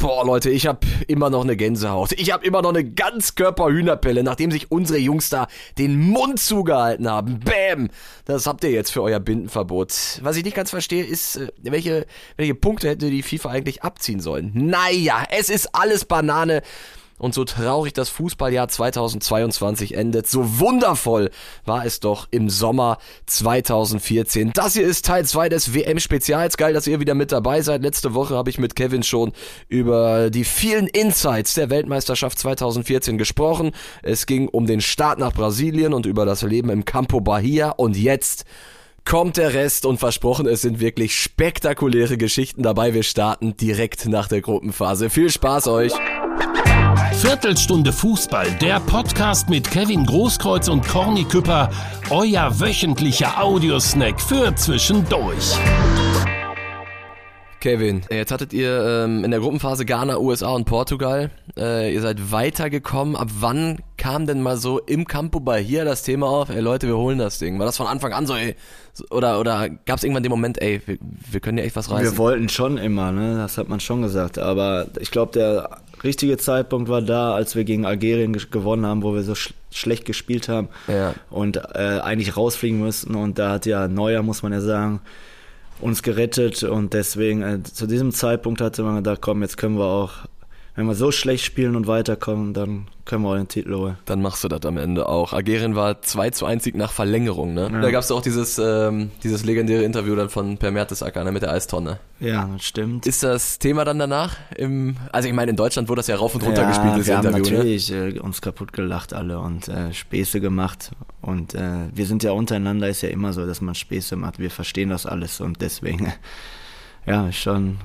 Boah, Leute, ich habe immer noch eine Gänsehaut. Ich habe immer noch eine Ganzkörper-Hühnerpelle, nachdem sich unsere Jungs da den Mund zugehalten haben. Bäm! Das habt ihr jetzt für euer Bindenverbot. Was ich nicht ganz verstehe, ist, äh, welche, welche Punkte hätte die FIFA eigentlich abziehen sollen? Naja, es ist alles Banane. Und so traurig das Fußballjahr 2022 endet, so wundervoll war es doch im Sommer 2014. Das hier ist Teil 2 des WM-Spezials. Geil, dass ihr wieder mit dabei seid. Letzte Woche habe ich mit Kevin schon über die vielen Insights der Weltmeisterschaft 2014 gesprochen. Es ging um den Start nach Brasilien und über das Leben im Campo Bahia. Und jetzt kommt der Rest und versprochen, es sind wirklich spektakuläre Geschichten dabei. Wir starten direkt nach der Gruppenphase. Viel Spaß euch! Viertelstunde Fußball, der Podcast mit Kevin Großkreuz und Corny Küpper, euer wöchentlicher Audiosnack für zwischendurch. Kevin, jetzt hattet ihr ähm, in der Gruppenphase Ghana, USA und Portugal. Äh, ihr seid weitergekommen. Ab wann kam denn mal so im Campo Bahia das Thema auf, ey Leute, wir holen das Ding? War das von Anfang an so, ey? Oder, oder gab es irgendwann den Moment, ey, wir, wir können ja echt was reißen? Wir wollten schon immer, ne? Das hat man schon gesagt. Aber ich glaube, der richtige Zeitpunkt war da, als wir gegen Algerien gewonnen haben, wo wir so sch schlecht gespielt haben ja. und äh, eigentlich rausfliegen müssten. Und da hat ja Neuer, muss man ja sagen, uns gerettet und deswegen äh, zu diesem Zeitpunkt hatte man gedacht, komm, jetzt können wir auch, wenn wir so schlecht spielen und weiterkommen, dann können wir auch den Titel holen. Dann machst du das am Ende auch. Algerien war 2 zu 1 Sieg nach Verlängerung, ne? Ja. Da gab es auch dieses, ähm, dieses legendäre Interview dann von Per Mertesacker ne, mit der Eistonne. Ja, das stimmt. Ist das Thema dann danach? Im, also ich meine, in Deutschland wurde das ja rauf und runter ja, gespielt, das wir. Haben ne? natürlich ne? äh, uns kaputt gelacht alle und äh, Späße gemacht. Und äh, wir sind ja untereinander, ist ja immer so, dass man Späße macht. Wir verstehen das alles und deswegen, ja, schon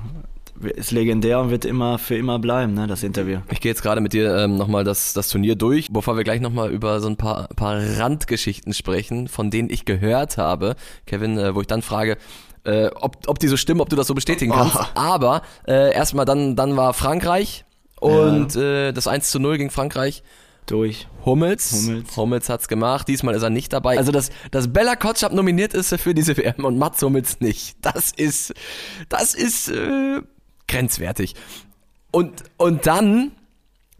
ist legendär und wird immer für immer bleiben, ne, das Interview. Ich gehe jetzt gerade mit dir ähm, nochmal das, das Turnier durch, bevor wir gleich nochmal über so ein paar, paar Randgeschichten sprechen, von denen ich gehört habe. Kevin, äh, wo ich dann frage, äh, ob, ob die so stimmen, ob du das so bestätigen kannst. Oh. Aber äh, erstmal dann, dann war Frankreich und ja. äh, das 1 zu 0 gegen Frankreich durch Hummels. Hummels. Hummels hat's gemacht. Diesmal ist er nicht dabei. Also, dass, dass Bella Kotschap nominiert ist für diese WM und Mats Hummels nicht. Das ist, das ist äh, grenzwertig. Und, und dann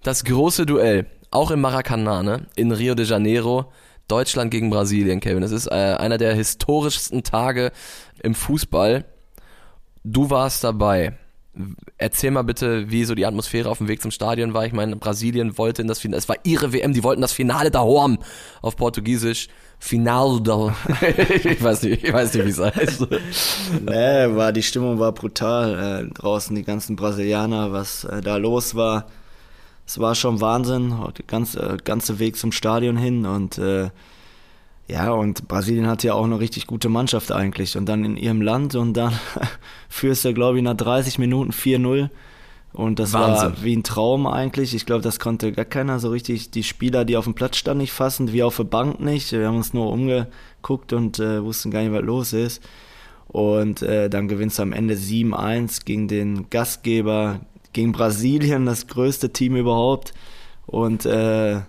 das große Duell, auch im Maracanã, ne? in Rio de Janeiro, Deutschland gegen Brasilien, Kevin. Das ist äh, einer der historischsten Tage im Fußball. Du warst dabei. Erzähl mal bitte, wie so die Atmosphäre auf dem Weg zum Stadion war. Ich meine, Brasilien wollte in das Finale, es war ihre WM, die wollten das Finale da Horm auf Portugiesisch. Finaldo. ich weiß nicht, ich weiß nicht, wie es heißt. nee, war, die Stimmung war brutal. Äh, draußen die ganzen Brasilianer, was äh, da los war. Es war schon Wahnsinn. Der ganze, äh, ganze Weg zum Stadion hin und äh, ja, und Brasilien hat ja auch eine richtig gute Mannschaft eigentlich. Und dann in ihrem Land und dann führst du, glaube ich, nach 30 Minuten 4-0. Und das Wahnsinn. war wie ein Traum eigentlich. Ich glaube, das konnte gar keiner so richtig. Die Spieler, die auf dem Platz standen, nicht fassen, wie auf der Bank nicht. Wir haben uns nur umgeguckt und äh, wussten gar nicht, was los ist. Und äh, dann gewinnst du am Ende 7-1 gegen den Gastgeber, gegen Brasilien, das größte Team überhaupt. Und äh,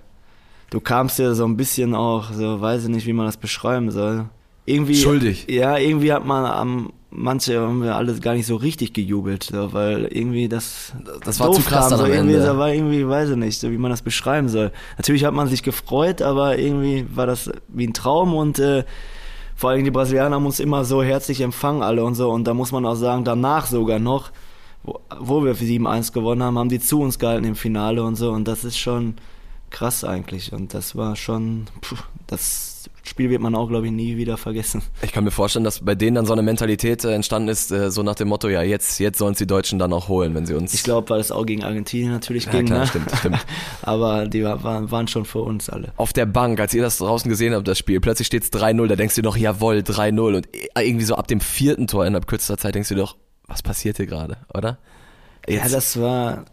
du kamst ja so ein bisschen auch, so weiß ich nicht, wie man das beschreiben soll. Irgendwie, Schuldig. Ja, irgendwie hat man am manche haben wir alle gar nicht so richtig gejubelt, so, weil irgendwie das das war zu krass kam, so, irgendwie. Da war irgendwie, weiß ich nicht, so wie man das beschreiben soll. Natürlich hat man sich gefreut, aber irgendwie war das wie ein Traum und äh, vor allem die Brasilianer haben uns immer so herzlich empfangen alle und so und da muss man auch sagen, danach sogar noch, wo, wo wir 7-1 gewonnen haben, haben die zu uns gehalten im Finale und so und das ist schon krass eigentlich und das war schon, pff, das Spiel wird man auch, glaube ich, nie wieder vergessen. Ich kann mir vorstellen, dass bei denen dann so eine Mentalität äh, entstanden ist, äh, so nach dem Motto, ja, jetzt, jetzt sollen es die Deutschen dann auch holen, wenn sie uns. Ich glaube, weil es auch gegen Argentinien natürlich ja, ging. Klar, ne? stimmt, stimmt. Aber die waren, waren schon für uns alle. Auf der Bank, als ihr das draußen gesehen habt, das Spiel, plötzlich steht es 3-0, da denkst du doch, jawohl, 3-0. Und irgendwie so ab dem vierten Tor innerhalb kürzester Zeit denkst du doch, was passiert hier gerade, oder? Jetzt. Ja, das war.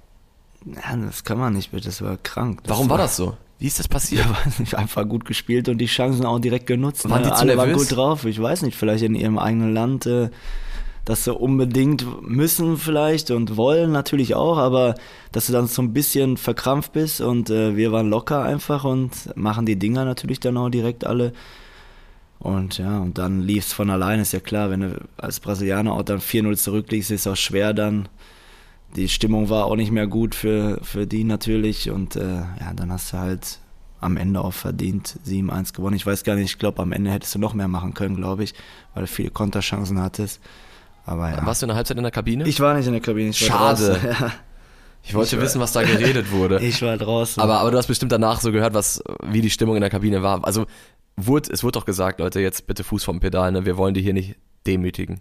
Ja, das kann man nicht, das war krank. Das Warum war, war das so? Wie ist das passiert? Ja, weiß nicht, einfach gut gespielt und die Chancen auch direkt genutzt. Waren ne? die zu Alle waren gut drauf. Ich weiß nicht, vielleicht in ihrem eigenen Land, äh, dass sie unbedingt müssen vielleicht und wollen natürlich auch, aber dass du dann so ein bisschen verkrampft bist und äh, wir waren locker einfach und machen die Dinger natürlich dann auch direkt alle. Und ja, und dann lief es von alleine, ist ja klar, wenn du als Brasilianer auch dann 4-0 zurückliegst, ist es auch schwer dann die Stimmung war auch nicht mehr gut für, für die natürlich. Und äh, ja, dann hast du halt am Ende auch verdient 7-1 gewonnen. Ich weiß gar nicht, ich glaube, am Ende hättest du noch mehr machen können, glaube ich, weil du viele Konterchancen hattest. Aber ja. Warst du in der Halbzeit in der Kabine? Ich war nicht in der Kabine. Ich Schade. Ja. Ich wollte Ich- wissen, was da geredet wurde. Ich war draußen. aber, aber du hast bestimmt danach so gehört, was, wie die Stimmung in der Kabine war. Also, wurde, es wurde doch gesagt, Leute, jetzt bitte Fuß vom Pedal, ne? Wir wollen die hier nicht demütigen.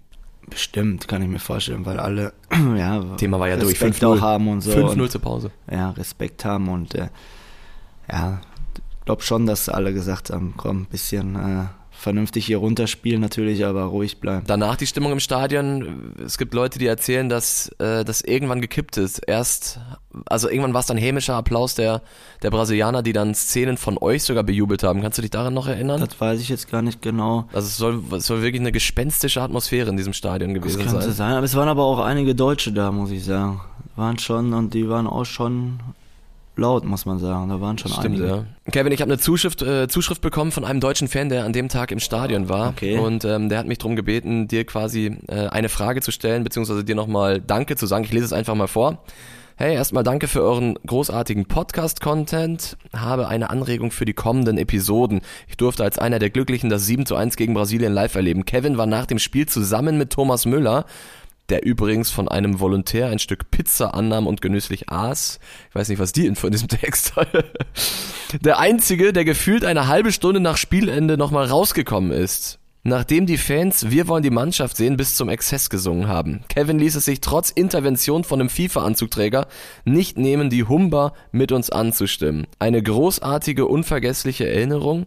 Bestimmt, kann ich mir vorstellen, weil alle ja, Thema war ja durch. Respekt 5-0. auch haben und so. 5-0 und, zur Pause. ja, Respekt haben und äh, ja, glaube schon, dass alle gesagt haben, komm, bisschen äh, vernünftig hier runterspielen natürlich, aber ruhig bleiben. Danach die Stimmung im Stadion. Es gibt Leute, die erzählen, dass äh, das irgendwann gekippt ist. Erst, also irgendwann war es dann hämischer Applaus der, der Brasilianer, die dann Szenen von euch sogar bejubelt haben. Kannst du dich daran noch erinnern? Das weiß ich jetzt gar nicht genau. Also es soll, es soll wirklich eine gespenstische Atmosphäre in diesem Stadion Das gewesen könnte sein. sein, aber es waren aber auch einige Deutsche da, muss ich sagen. Waren schon und die waren auch schon laut, muss man sagen. Da waren schon Stimmt, einige. ja. Kevin, ich habe eine Zuschrift, äh, Zuschrift bekommen von einem deutschen Fan, der an dem Tag im Stadion war. Okay. Und ähm, der hat mich darum gebeten, dir quasi äh, eine Frage zu stellen, beziehungsweise dir nochmal Danke zu sagen. Ich lese es einfach mal vor. Hey, erstmal danke für euren großartigen Podcast-Content. Habe eine Anregung für die kommenden Episoden. Ich durfte als einer der Glücklichen das 7 zu 1 gegen Brasilien live erleben. Kevin war nach dem Spiel zusammen mit Thomas Müller der übrigens von einem Volontär ein Stück Pizza annahm und genüsslich aß. Ich weiß nicht, was die Info in diesem Text. Der einzige, der gefühlt eine halbe Stunde nach Spielende nochmal rausgekommen ist. Nachdem die Fans Wir wollen die Mannschaft sehen bis zum Exzess gesungen haben. Kevin ließ es sich trotz Intervention von einem FIFA-Anzugträger nicht nehmen, die Humba mit uns anzustimmen. Eine großartige, unvergessliche Erinnerung,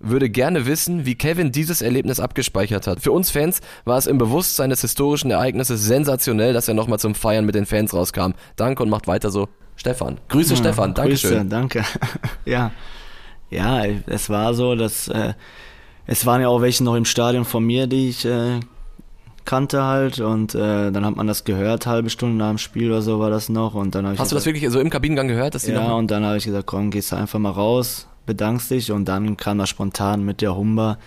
würde gerne wissen, wie Kevin dieses Erlebnis abgespeichert hat. Für uns Fans war es im Bewusstsein des historischen Ereignisses sensationell, dass er nochmal zum Feiern mit den Fans rauskam. Danke und macht weiter so. Stefan. Grüße Stefan. Grüße, Dankeschön. danke. ja. Ja, es war so, dass äh, es waren ja auch welche noch im Stadion von mir, die ich äh, kannte halt und äh, dann hat man das gehört, halbe Stunde nach dem Spiel oder so war das noch und dann Hast du das wirklich so im Kabinengang gehört, dass die ja noch und dann habe ich gesagt, komm, gehst du einfach mal raus, bedankst dich und dann kam das spontan mit der Humba,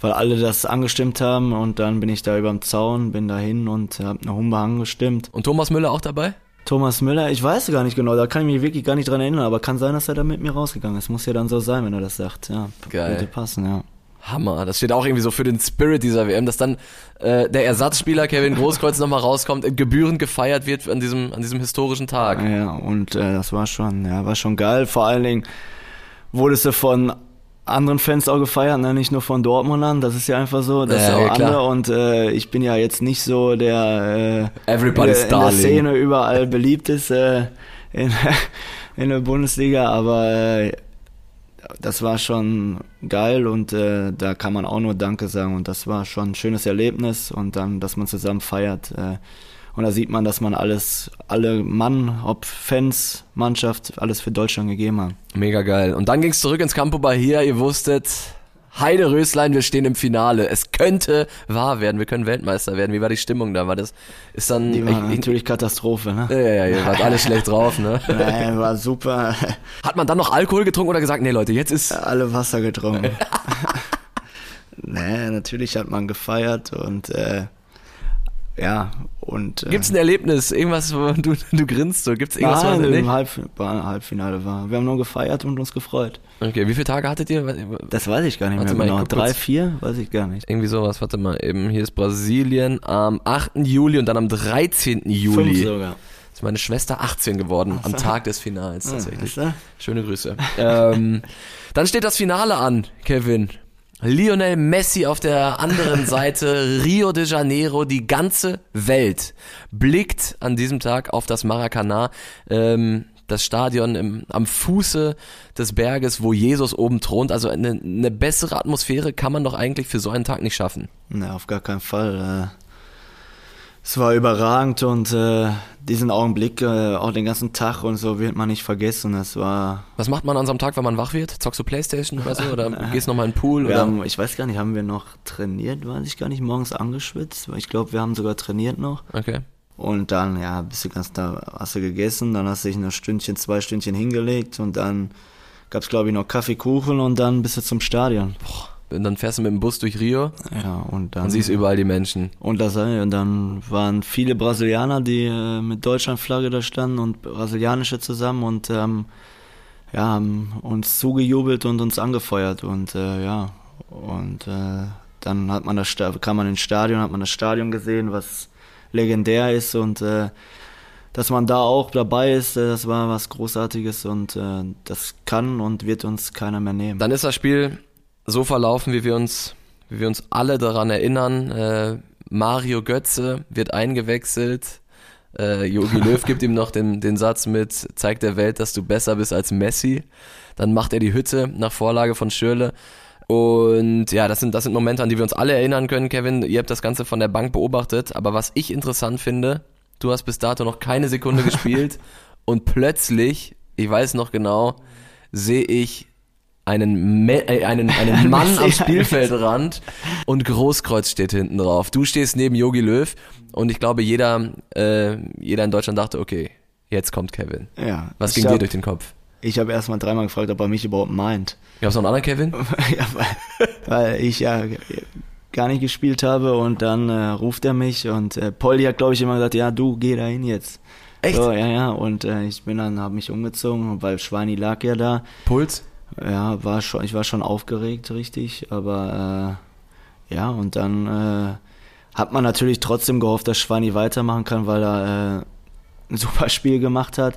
weil alle das angestimmt haben und dann bin ich da über dem Zaun, bin da hin und habe eine Humba angestimmt. Und Thomas Müller auch dabei? Thomas Müller, ich weiß gar nicht genau, da kann ich mich wirklich gar nicht dran erinnern, aber kann sein, dass er da mit mir rausgegangen ist. Muss ja dann so sein, wenn er das sagt. Ja, Geil. Würde passen, ja. Hammer. Das steht auch irgendwie so für den Spirit dieser WM, dass dann äh, der Ersatzspieler Kevin Großkreuz nochmal rauskommt, äh, gebührend gefeiert wird an diesem, an diesem historischen Tag. Ja, und äh, das war schon, ja, war schon geil. Vor allen Dingen wurde es ja von anderen Fans auch gefeiert, ne? nicht nur von Dortmundern. Das ist ja einfach so, das Ja, ist ja, andere. Und äh, ich bin ja jetzt nicht so der äh, Everybody's in der darling. Szene überall beliebt ist äh, in, in der Bundesliga, aber äh, das war schon geil und äh, da kann man auch nur Danke sagen und das war schon ein schönes Erlebnis und dann, dass man zusammen feiert äh, und da sieht man, dass man alles, alle Mann, ob Fans, Mannschaft, alles für Deutschland gegeben haben. Mega geil. Und dann ging's zurück ins Campo Bahia. Ihr wusstet, Heide Röslein, wir stehen im Finale. Es könnte wahr werden. Wir können Weltmeister werden. Wie war die Stimmung da? War das, ist dann, Die war ich, natürlich Katastrophe, ne? ja, ja, ja, ihr wart alle schlecht drauf, ne? Nee, war super. Hat man dann noch Alkohol getrunken oder gesagt, nee Leute, jetzt ist, Alle Wasser getrunken. nee, natürlich hat man gefeiert und äh, ja, und äh, gibt's ein Erlebnis? Irgendwas, wo du, du grinst so? Gibt's irgendwas, was Nein, nicht? im Halb, Halbfinale war. Wir haben nur gefeiert und uns gefreut. Okay, wie viele Tage hattet ihr? Das weiß ich gar nicht Warte mehr mal, genau. Drei, vier? Weiß ich gar nicht. Irgendwie sowas, warte mal eben. Hier ist Brasilien am 8. Juli und dann am 13. Juli. Fünf sogar. ist meine Schwester 18 geworden, am Tag des Finals tatsächlich. Weißt du? Schöne Grüße. ähm, dann steht das Finale an, Kevin. Lionel Messi auf der anderen Seite, Rio de Janeiro, die ganze Welt blickt an diesem Tag auf das Maracanã, ähm, das Stadion im, am Fuße des Berges, wo Jesus oben thront. Also eine, eine bessere Atmosphäre kann man doch eigentlich für so einen Tag nicht schaffen. Ne, auf gar keinen Fall. Äh, es war überragend und äh, diesen Augenblick, äh, auch den ganzen Tag und so, wird man nicht vergessen. Es war. Was macht man an so einem Tag, wenn man wach wird? Zockst du Playstation oder so? Oder gehst nochmal in den Pool? Oder? haben, ich weiß gar nicht, haben wir noch trainiert? Weiß ich gar nicht, morgens angeschwitzt. Ich glaube, wir haben sogar trainiert noch. Okay. Und dann, ja, bist du ganz da, hast du gegessen, dann hast du dich ein Stündchen, zwei Stündchen hingelegt und dann gab's glaube ich, noch Kaffee, Kuchen und dann bist du zum Stadion. Und dann fährst du mit dem Bus durch Rio Ja, und dann. und siehst überall die Menschen. Und, das, äh, und dann waren viele Brasilianer, die äh, mit Deutschlandflagge da standen und brasilianische zusammen und ähm, ja, haben uns zugejubelt und uns angefeuert und äh, ja, und äh, dann hat man das kam man ins Stadion, hat man das Stadion gesehen, was legendär ist und äh, dass man da auch dabei ist, äh, das war was Großartiges und äh, das kann und wird uns keiner mehr nehmen. Dann ist das Spiel so verlaufen, wie wir uns, wie wir uns alle daran erinnern. Äh, Mario Götze wird eingewechselt. Äh, Jogi Löw gibt ihm noch den, den Satz mit, zeig der Welt, dass du besser bist als Messi. Dann macht er die Hütte nach Vorlage von Schürle. Und ja, das sind, das sind Momente, an die wir uns alle erinnern können, Kevin. Ihr habt das Ganze von der Bank beobachtet. Aber was ich interessant finde, du hast bis dato noch keine Sekunde gespielt und plötzlich, ich weiß noch genau, sehe ich einen, Me äh, einen, einen Mann am. Spielfeldrand und Großkreuz steht hinten drauf. Du stehst neben Yogi Löw und ich glaube, jeder, äh, jeder in Deutschland dachte, okay, jetzt kommt Kevin. ja, Was ging dir hab- durch den Kopf? Ich habe erstmal dreimal gefragt, ob er mich überhaupt meint. Gab es noch einen anderen Kevin? ja, weil, weil ich ja gar nicht gespielt habe und dann äh, ruft er mich und äh, Polly hat glaube ich immer gesagt, ja du geh da hin jetzt. Echt? So, ja, ja und äh, ich bin dann, habe mich umgezogen, weil Schweini lag ja da. Puls? Ja, war schon, ich war schon aufgeregt, richtig, aber äh, ja und dann äh, hat man natürlich trotzdem gehofft, dass Schweini weitermachen kann, weil er äh, ein super Spiel gemacht hat.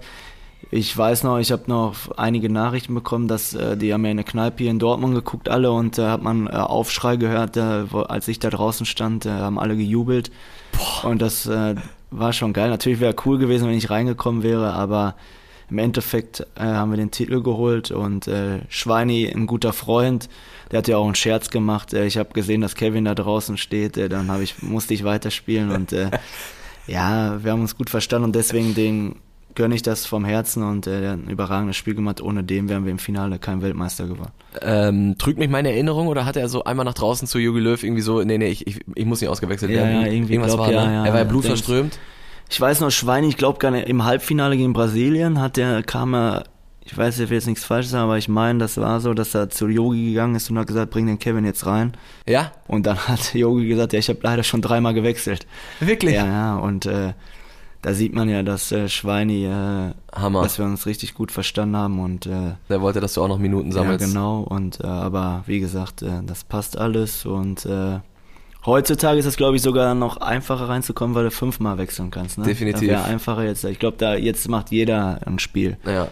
Ich weiß noch, ich habe noch einige Nachrichten bekommen, dass äh, die haben ja in der Kneipe hier in Dortmund geguckt alle und da hat man äh, Aufschrei gehört, äh, als ich da draußen stand, haben alle gejubelt und das war schon geil. Natürlich wäre cool gewesen, wenn ich reingekommen wäre, aber im Endeffekt äh, haben wir den Titel geholt und äh, Schweini, ein guter Freund, der hat ja auch einen Scherz gemacht. Äh, ich habe gesehen, dass Kevin da draußen steht, äh, dann hab ich, musste ich weiterspielen und äh, ja, wir haben uns gut verstanden und deswegen den gönne ich das vom Herzen und äh, der hat ein überragendes Spiel gemacht. Ohne dem wären wir im Finale kein Weltmeister geworden. Ähm, trügt mich meine Erinnerung oder hat er so einmal nach draußen zu Jogi Löw irgendwie so, nee, nee, ich, ich, ich muss nicht ausgewechselt Ja, werden. ja, irgendwie Irgendwas glaub, war, ja, ne? ja, er war ja ja, blutverströmt. Ich weiß noch, Schweini, ich glaube gar nicht, im Halbfinale gegen Brasilien hat der, kam er, ich weiß, ich will jetzt nichts Falsches sagen, aber ich meine, das war so, dass er zu Yogi gegangen ist und hat gesagt, bring den Kevin jetzt rein. Ja? Und dann hat Yogi gesagt, ja, ich habe leider schon dreimal gewechselt. Wirklich? Ja, ja, und äh, da sieht man ja, dass äh, Schweini, äh, Hammer. dass wir uns richtig gut verstanden haben und äh, Der wollte, dass du auch noch Minuten ja, sammelst. genau. Und äh, aber wie gesagt, äh, das passt alles und äh, heutzutage ist es, glaube ich, sogar noch einfacher reinzukommen, weil du fünfmal wechseln kannst. Ne? Definitiv. Das wäre einfacher jetzt. Ich glaube, da jetzt macht jeder ein Spiel. Ja.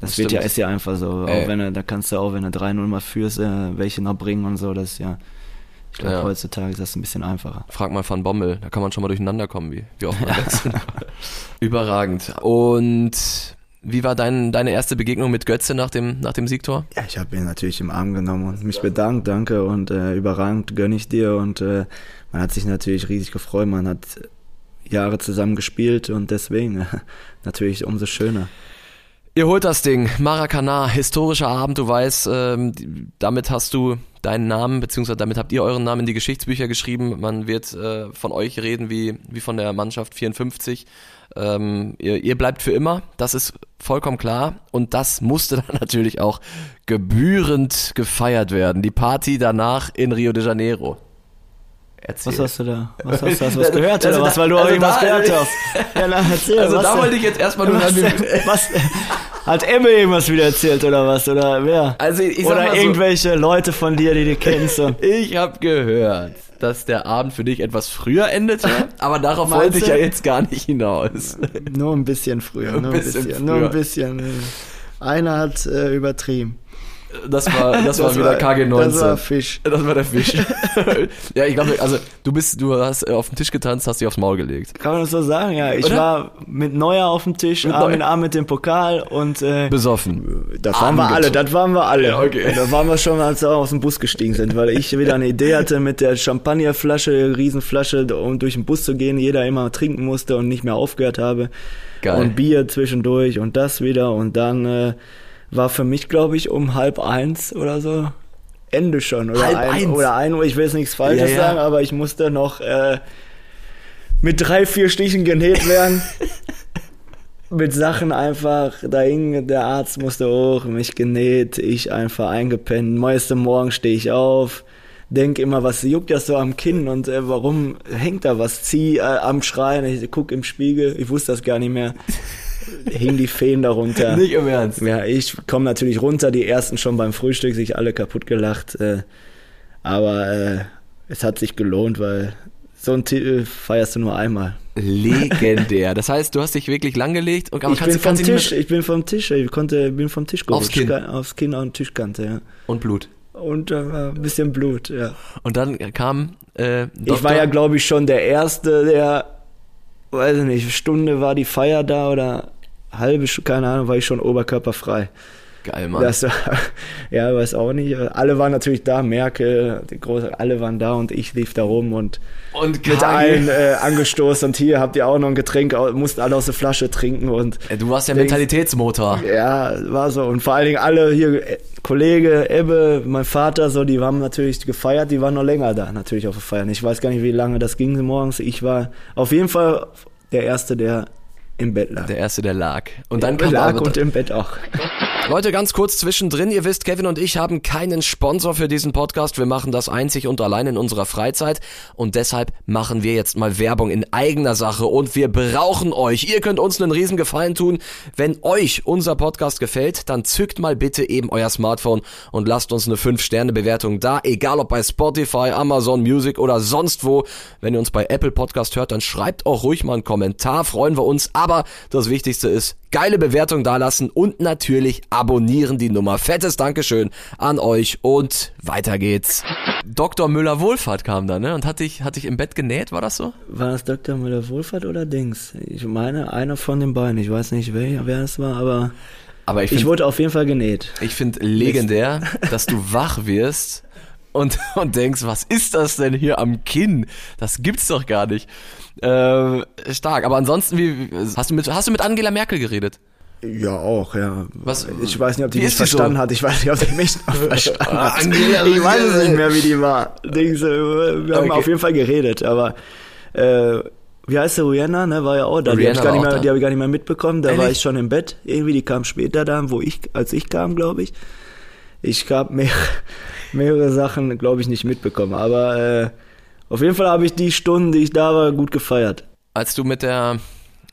Das, Das wird ja ist ja einfach so. Ey. Auch wenn du, da kannst du auch, wenn du 3-0 mal führst, äh, welche noch bringen und so. Das ja. Ich glaube, Ja. heutzutage ist das ein bisschen einfacher. Frag mal Van Bommel, da kann man schon mal durcheinander kommen, wie, wie oft man wechselt. Überragend. Und wie war dein, deine erste Begegnung mit Götze nach dem, nach dem Siegtor? Ja, ich habe ihn natürlich im Arm genommen und mich bedankt, danke und äh, überragend gönne ich dir und äh, man hat sich natürlich riesig gefreut, man hat Jahre zusammen gespielt und deswegen natürlich umso schöner. Ihr holt das Ding. Maracana, historischer Abend, du weißt, ähm, damit hast du deinen Namen, beziehungsweise damit habt ihr euren Namen in die Geschichtsbücher geschrieben. Man wird äh, von euch reden wie, wie von der Mannschaft 54. Ähm, ihr, ihr bleibt für immer, das ist vollkommen klar. Und das musste dann natürlich auch gebührend gefeiert werden. Die Party danach in Rio de Janeiro. Erzähl. Was hast du da? Was hast du? Hast du was gehört Also oder was? Weil du auch also irgendwas da- gehört hast. Ja, na, erzähl, also da denn? wollte ich jetzt erstmal nur was, was Hat Emme irgendwas wieder erzählt oder was? Oder wer? Also ich sag oder mal so- irgendwelche Leute von dir, die du kennst. Ich habe gehört, dass der Abend für dich etwas früher endete, aber darauf wollte ich ja jetzt gar nicht hinaus. nur ein bisschen früher. Ein Nur ein bisschen. Nur früher. ein bisschen. Einer hat äh, übertrieben. Das war, das war wieder KG 19. Das war Fisch. Das war der Fisch. ja, ich glaube, also du bist, du hast äh, auf den Tisch getanzt, hast dich aufs Maul gelegt. Kann man das so sagen? Ja, ich Oder? war mit Neuer auf dem Tisch, Mit Arm Neuer. in Arm mit dem Pokal und äh, Besoffen. das waren wir alle, das waren wir alle. Ja, okay. Da waren wir schon, als wir aus dem Bus gestiegen sind, weil ich wieder eine Idee hatte, mit der Champagnerflasche, Riesenflasche, um durch den Bus zu gehen, jeder immer trinken musste und nicht mehr aufgehört habe. Geil. Und Bier zwischendurch und das wieder und dann äh, war für mich, glaube ich, um halb eins oder so Ende schon. Oder Halb ein, eins? Oder ein Uhr, ich will jetzt nichts Falsches Ja, ja. sagen, aber ich musste noch äh, mit drei, vier Stichen genäht werden. mit Sachen einfach, da hing der Arzt musste hoch, mich genäht, ich einfach eingepennt. Meiste Morgen stehe ich auf, denk immer, was juckt das so am Kinn und äh, warum hängt da was? Zieh äh, am Schrein, ich guck im Spiegel, ich wusste das gar nicht mehr. Hing die Feen darunter. Nicht im Ernst. Ja, ich komme natürlich runter, die ersten schon beim Frühstück, sich alle kaputt gelacht. Äh, aber äh, es hat sich gelohnt, weil so einen Titel feierst du nur einmal. Legendär. Das heißt, du hast dich wirklich langgelegt und ich bin vom Tisch, ich bin vom Tisch, ich konnte, bin vom Tisch gerutscht. Aufs Kinn. Aufs Kinn und Tischkante, ja. Und Blut. Und äh, ein bisschen Blut, ja. Und dann kam äh, Ich war ja, glaube ich, schon der Erste, der, weiß ich nicht, Stunde war die Feier da oder halbe, keine Ahnung, war ich schon oberkörperfrei. Geil, Mann. Das, ja, weiß auch nicht. Alle waren natürlich da, Merkel, die große, alle waren da und ich lief da rum und, und mit allen äh, angestoßen und hier habt ihr auch noch ein Getränk, mussten alle aus der Flasche trinken und. Du warst der Mentalitätsmotor. Ja, war so. Und vor allen Dingen alle hier, äh, Kollege, Ebbe, mein Vater, so, die haben natürlich gefeiert, die waren noch länger da, natürlich auf der Feiern. Ich weiß gar nicht, wie lange das ging morgens. Ich war auf jeden Fall der Erste, der im Bett lag. Der erste, der lag. Und der dann kam lag und im Bett auch. Leute, ganz kurz zwischendrin. Ihr wisst, Kevin und ich haben keinen Sponsor für diesen Podcast. Wir machen das einzig und allein in unserer Freizeit. Und deshalb machen wir jetzt mal Werbung in eigener Sache. Und wir brauchen euch. Ihr könnt uns einen riesen Gefallen tun. Wenn euch unser Podcast gefällt, dann zückt mal bitte eben euer Smartphone und lasst uns eine 5-Sterne-Bewertung da. Egal ob bei Spotify, Amazon Music oder sonst wo. Wenn ihr uns bei Apple Podcast hört, dann schreibt auch ruhig mal einen Kommentar. Freuen wir uns. Aber das Wichtigste ist, geile Bewertung dalassen und natürlich abonnieren die Nummer. Fettes Dankeschön an euch und weiter geht's. Dr. Müller-Wohlfahrt kam da, ne? Und hat dich, hat dich im Bett genäht, war das so? War das Dr. Müller-Wohlfahrt oder Dings? Ich meine, einer von den beiden. Ich weiß nicht, wer, wer es war, aber, aber ich, find, ich wurde auf jeden Fall genäht. Ich finde legendär, dass du wach wirst und, und denkst, was ist das denn hier am Kinn? Das gibt's doch gar nicht. Äh, stark. Aber ansonsten, wie hast du mit hast du mit Angela Merkel geredet? Ja, auch, ja. Was, ich weiß nicht, ob die mich verstanden so? hat. Ich weiß nicht, ob die mich noch verstanden hat. ich weiß es nicht mehr, wie die war. Dings, wir haben okay. auf jeden Fall geredet, aber äh, wie heißt der Rihanna, ne, war ja auch da. die habe ich, gar nicht mehr, die hab ich gar nicht mehr mitbekommen. Da Ehrlich? war ich schon im Bett. Irgendwie, die kam später da, wo ich, als ich kam, glaube ich. Ich habe mehr, mehrere Sachen, glaube ich, nicht mitbekommen. Aber äh, auf jeden Fall habe ich die Stunden, die ich da war, gut gefeiert. Als du mit der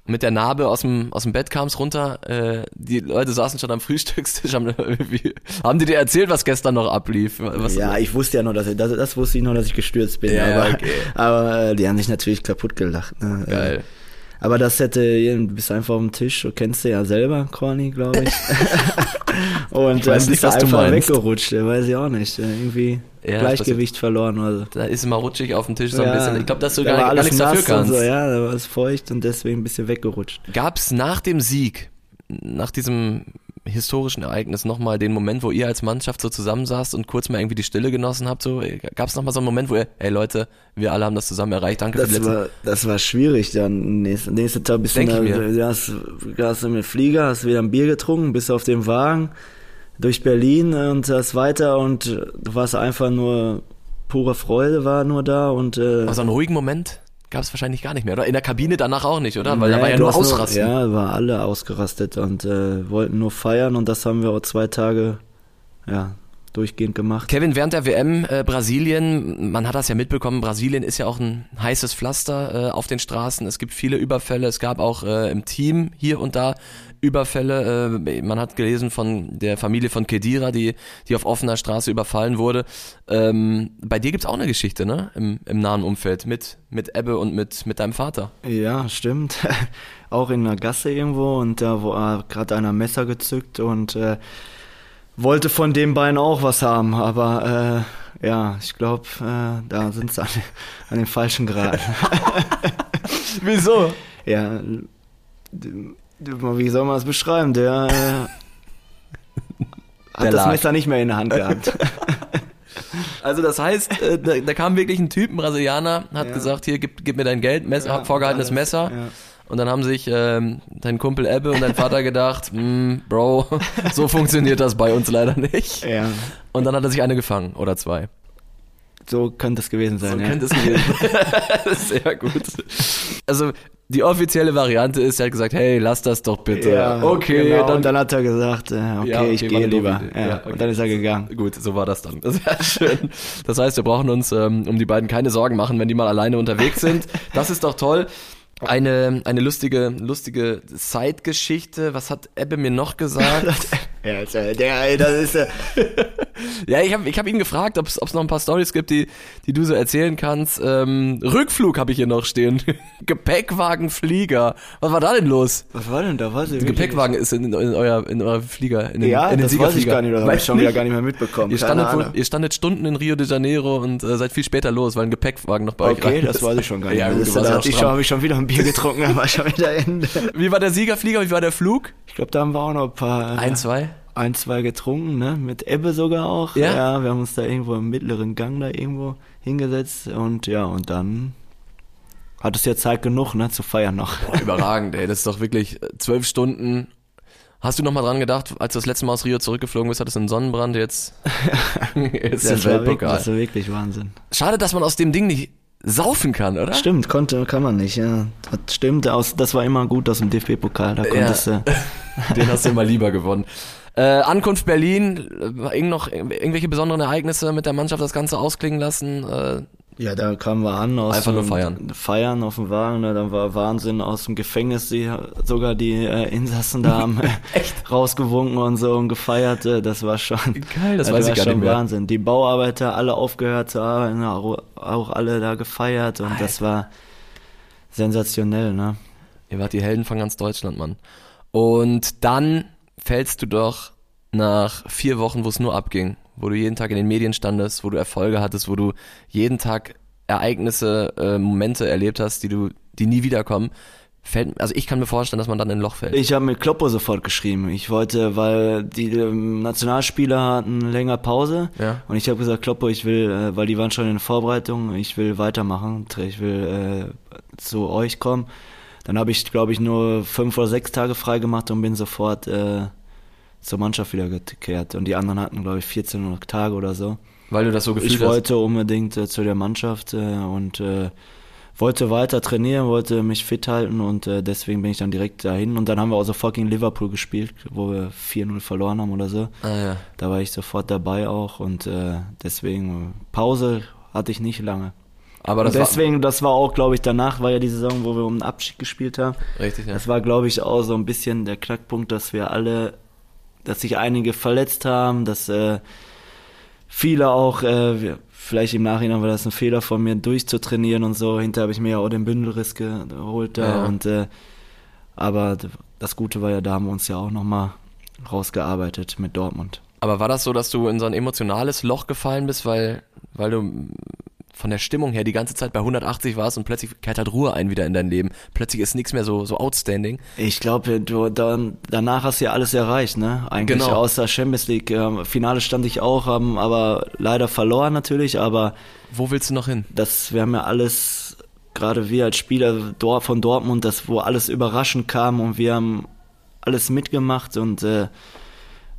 mit der Narbe aus dem, aus dem Bett kamst runter, äh, die Leute saßen schon am Frühstückstisch, haben, haben die dir erzählt, was gestern noch ablief? Was, ja, ich wusste ja noch, dass ich, das, das wusste ich noch, dass ich gestürzt bin, ja, aber, okay. aber äh, die haben sich natürlich kaputt gelacht. Ne? Geil. Äh, aber das hätte, du bist einfach auf dem Tisch, du kennst du ja selber, Corny, glaube ich. Und ich weiß dann bist nicht, du einfach weggerutscht, weiß ich auch nicht. Irgendwie ja, Gleichgewicht verloren. Also. Da ist immer rutschig auf dem Tisch so ja, ein bisschen. Ich glaube, dass du da gar, gar nichts dafür kannst. So, ja, da war es feucht und deswegen ein bisschen weggerutscht. Gab es nach dem Sieg, nach diesem historischen Ereignis nochmal den Moment, wo ihr als Mannschaft so zusammensaßt und kurz mal irgendwie die Stille genossen habt? So, Gab es nochmal so einen Moment, wo ihr, hey Leute, wir alle haben das zusammen erreicht, danke das für die. War, das war schwierig dann. Nächste, nächste Tag bist Denk du, da, hast, hast du mit Flieger, hast wieder ein Bier getrunken, bist auf dem Wagen durch Berlin und das weiter und du warst einfach nur pure Freude war nur da und äh, also einen ruhigen Moment gab es wahrscheinlich gar nicht mehr oder in der Kabine danach auch nicht oder weil nee, da war ja nur ausrasten nur, ja war alle ausgerastet und äh, wollten nur feiern und das haben wir auch zwei Tage ja durchgehend gemacht. Kevin, während der WM äh, Brasilien, man hat das ja mitbekommen, Brasilien ist ja auch ein heißes Pflaster äh, auf den Straßen. Es gibt viele Überfälle, es gab auch äh, im Team hier und da Überfälle. Äh, man hat gelesen von der Familie von Kedira, die, die auf offener Straße überfallen wurde. Ähm, bei dir gibt's auch eine Geschichte, ne? Im, im nahen Umfeld mit, mit Ebbe und mit, mit deinem Vater. Ja, stimmt. auch in einer Gasse irgendwo und da war gerade einer Messer gezückt und äh, wollte von den beiden auch was haben, aber äh, ja, ich glaube, äh, da sind sie an, an den falschen Grad. Wieso? Ja, wie soll man das beschreiben? Der, äh, hat der das lag. Messer nicht mehr in der Hand gehabt. Also das heißt, äh, da, da, kam wirklich ein Typ, ein Brasilianer, hat ja. gesagt, hier, gib, gib mir dein Geld, Messer, ja, vorgehaltenes Messer. Ja. Und dann haben sich ähm, dein Kumpel Ebbe und dein Vater gedacht, mm, Bro, so funktioniert das bei uns leider nicht. Ja. Und dann hat er sich eine gefangen oder zwei. So könnte es gewesen sein. So ja. könnte es gewesen sein. Sehr gut. Also die offizielle Variante ist, er hat gesagt, hey, lass das doch bitte. Ja, okay, genau. dann, und dann hat er gesagt, äh, okay, Ja, okay, ich gehe lieber. Ja, okay. Und dann ist er gegangen. Gut, so war das dann. Sehr schön. Das heißt, wir brauchen uns ähm, um die beiden keine Sorgen machen, wenn die mal alleine unterwegs sind. Das ist doch toll. Eine, eine lustige, lustige Zeitgeschichte. Was hat Ebbe mir noch gesagt? Ja, äh, der, ey, das ist, äh, ja, ich habe ich hab ihn gefragt, ob es noch ein paar Stories gibt, die, die du so erzählen kannst. Ähm, Rückflug habe ich hier noch stehen. Gepäckwagenflieger. Was war da denn los? was war denn da? Was, Der Gepäckwagen ist in, in, euer, in eurer Flieger. In den, Ja, in den das weiß ich gar nicht, das habe ich schon wieder gar nicht mehr mitbekommen. Ihr standet, wohl, ihr standet Stunden in Rio de Janeiro und äh, seid viel später los, weil ein Gepäckwagen noch bei euch Okay, das weiß ich schon gar nicht. Ja, mehr. das, du warst da ja hatte ich schon, habe ich schon wieder ein Bier getrunken, war schon wieder Ende. Wie war der Siegerflieger? Wie war der Flug? Ich glaube, da haben wir auch noch ein paar, äh, Ein, zwei? Ein, zwei getrunken, ne? Mit Ebbe sogar auch. Ja? wir haben uns da irgendwo im mittleren Gang da irgendwo hingesetzt und ja, und dann hat es ja Zeit genug, ne, zu feiern noch. Boah, überragend, ey. Das ist doch wirklich äh, zwölf Stunden. Hast du noch mal dran gedacht, als du das letzte Mal aus Rio zurückgeflogen bist, hattest du einen Sonnenbrand, jetzt, den Das wirklich, Weltpokal. das war wirklich Wahnsinn. Schade, dass man aus dem Ding nicht saufen kann, oder? Stimmt, konnte, kann man nicht, ja. Das stimmt, aus, das war immer gut aus dem DFB-Pokal, da konntest du. Den hast du immer lieber gewonnen. Äh, Ankunft Berlin, äh, irgend noch irgendwelche besonderen Ereignisse mit der Mannschaft das Ganze ausklingen lassen? Äh, Ja, da kamen wir an aus Einfach nur feiern. Feiern auf dem Wagen, ne, dann war Wahnsinn aus dem Gefängnis, die sogar die äh, Insassen da haben rausgewunken und so und gefeiert, äh, das war schon Geil, das weiß ich war gar schon nicht mehr. Wahnsinn. Die Bauarbeiter alle aufgehört zu arbeiten, auch alle da gefeiert und das war sensationell, ne? Ihr wart die Helden von ganz Deutschland, Mann. Und dann fällst du doch nach vier Wochen, wo es nur abging, wo du jeden Tag in den Medien standest, wo du Erfolge hattest, wo du jeden Tag Ereignisse, äh, Momente erlebt hast, die du, die nie wiederkommen, fällt, also ich kann mir vorstellen, dass man dann in ein Loch fällt. Ich habe mit Kloppo sofort geschrieben. Ich wollte, weil die ähm, Nationalspieler hatten länger Pause Ja. und ich habe gesagt, Kloppo, ich will, äh, weil die waren schon in Vorbereitung, ich will weitermachen, ich will äh, zu euch kommen. Dann habe ich, glaube ich, nur fünf oder sechs Tage frei gemacht und bin sofort äh, zur Mannschaft wieder gekehrt. Und die anderen hatten, glaube ich, 14 Tage oder so. Weil du das so gefühlt Ich wollte unbedingt äh, zu der Mannschaft äh, und äh, wollte weiter trainieren, wollte mich fit halten und äh, deswegen bin ich dann direkt dahin. Und dann haben wir auch sofort gegen Liverpool gespielt, wo wir 4-0 verloren haben oder so. hast. Ah, ja. Da war ich sofort dabei auch und äh, deswegen Pause hatte ich nicht lange. Aber Und das deswegen, das war auch, glaube ich, danach war ja die Saison, wo wir um den Abschied gespielt haben. war richtig, ja. Das war, glaube ich, auch so ein bisschen der Knackpunkt, dass wir alle, dass sich einige verletzt haben, dass äh, viele auch, äh, vielleicht im Nachhinein war das ein Fehler von mir, durchzutrainieren und so. Hinterher habe ich mir ja auch den Bündelriss geholt da Ja. und äh, aber das Gute war ja, da haben wir uns ja auch nochmal rausgearbeitet mit Dortmund. Aber war das so, dass du in so ein emotionales Loch gefallen bist, weil, weil du von der Stimmung her die ganze Zeit bei 180 warst und plötzlich kehrt halt Ruhe ein wieder in dein Leben. Plötzlich ist nichts mehr so, so outstanding. Ich glaube, du dann danach hast du ja alles erreicht, ne? Eigentlich Genau. außer Champions League. Ähm, Finale stand ich auch, haben aber leider verloren natürlich, aber Wo willst du noch hin? das, wir haben ja alles, gerade wir als Spieler von Dortmund, das, wo alles überraschend kam und wir haben alles mitgemacht und äh,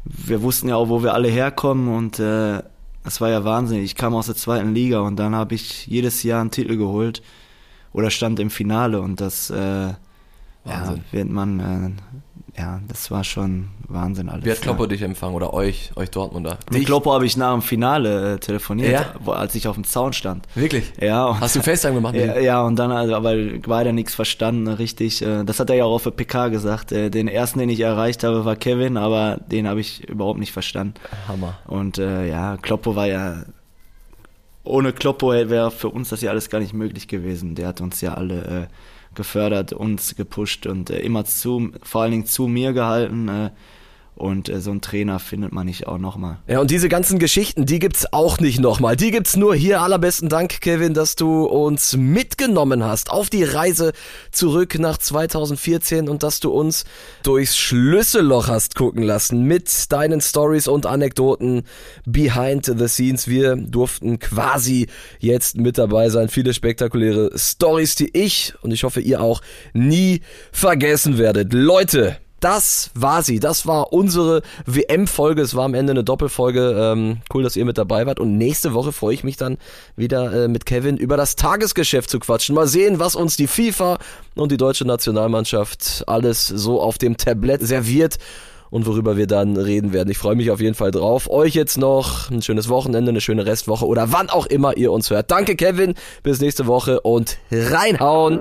wir wussten ja auch, wo wir alle herkommen und äh, das war ja Wahnsinn. Ich kam aus der zweiten Liga und dann habe ich jedes Jahr einen Titel geholt oder stand im Finale und das äh, ja, wird man, äh, ja, das war schon Wahnsinn alles. Wie hat Kloppo ja. dich empfangen oder euch, euch Dortmunder? Mit Dich? Kloppo habe ich nach dem Finale äh, telefoniert, Ja? wo, als ich auf dem Zaun stand. Wirklich? Ja, und Hast du FaceTime gemacht? Ja, ja, und dann, also, aber beide nichts verstanden, richtig. äh, Das hat er ja auch auf der PK gesagt. äh, Den ersten, den ich erreicht habe, war Kevin, aber den habe ich überhaupt nicht verstanden. Hammer. Und äh, ja, Kloppo war ja, ohne Kloppo wäre für uns das ja alles gar nicht möglich gewesen. Der hat uns ja alle äh, gefördert, uns gepusht und äh, immer zu, vor allen Dingen zu mir gehalten. Äh, und äh, so einen Trainer findet man nicht auch nochmal. Ja, und diese ganzen Geschichten, die gibt's auch nicht nochmal. Die gibt's nur hier. Allerbesten Dank, Kevin, dass du uns mitgenommen hast auf die Reise zurück nach 2014 und dass du uns durchs Schlüsselloch hast gucken lassen mit deinen Stories und Anekdoten behind the scenes. Wir durften quasi jetzt mit dabei sein. Viele spektakuläre Stories, die ich und ich hoffe ihr auch nie vergessen werdet. Leute, das war sie. Das war unsere WM-Folge. Es war am Ende eine Doppelfolge. Ähm, cool, dass ihr mit dabei wart. Und nächste Woche freue ich mich dann wieder äh, mit Kevin über das Tagesgeschäft zu quatschen. Mal sehen, was uns die FIFA und die deutsche Nationalmannschaft alles so auf dem Tablett serviert und worüber wir dann reden werden. Ich freue mich auf jeden Fall drauf. Euch jetzt noch ein schönes Wochenende, eine schöne Restwoche oder wann auch immer ihr uns hört. Danke Kevin, bis nächste Woche und reinhauen.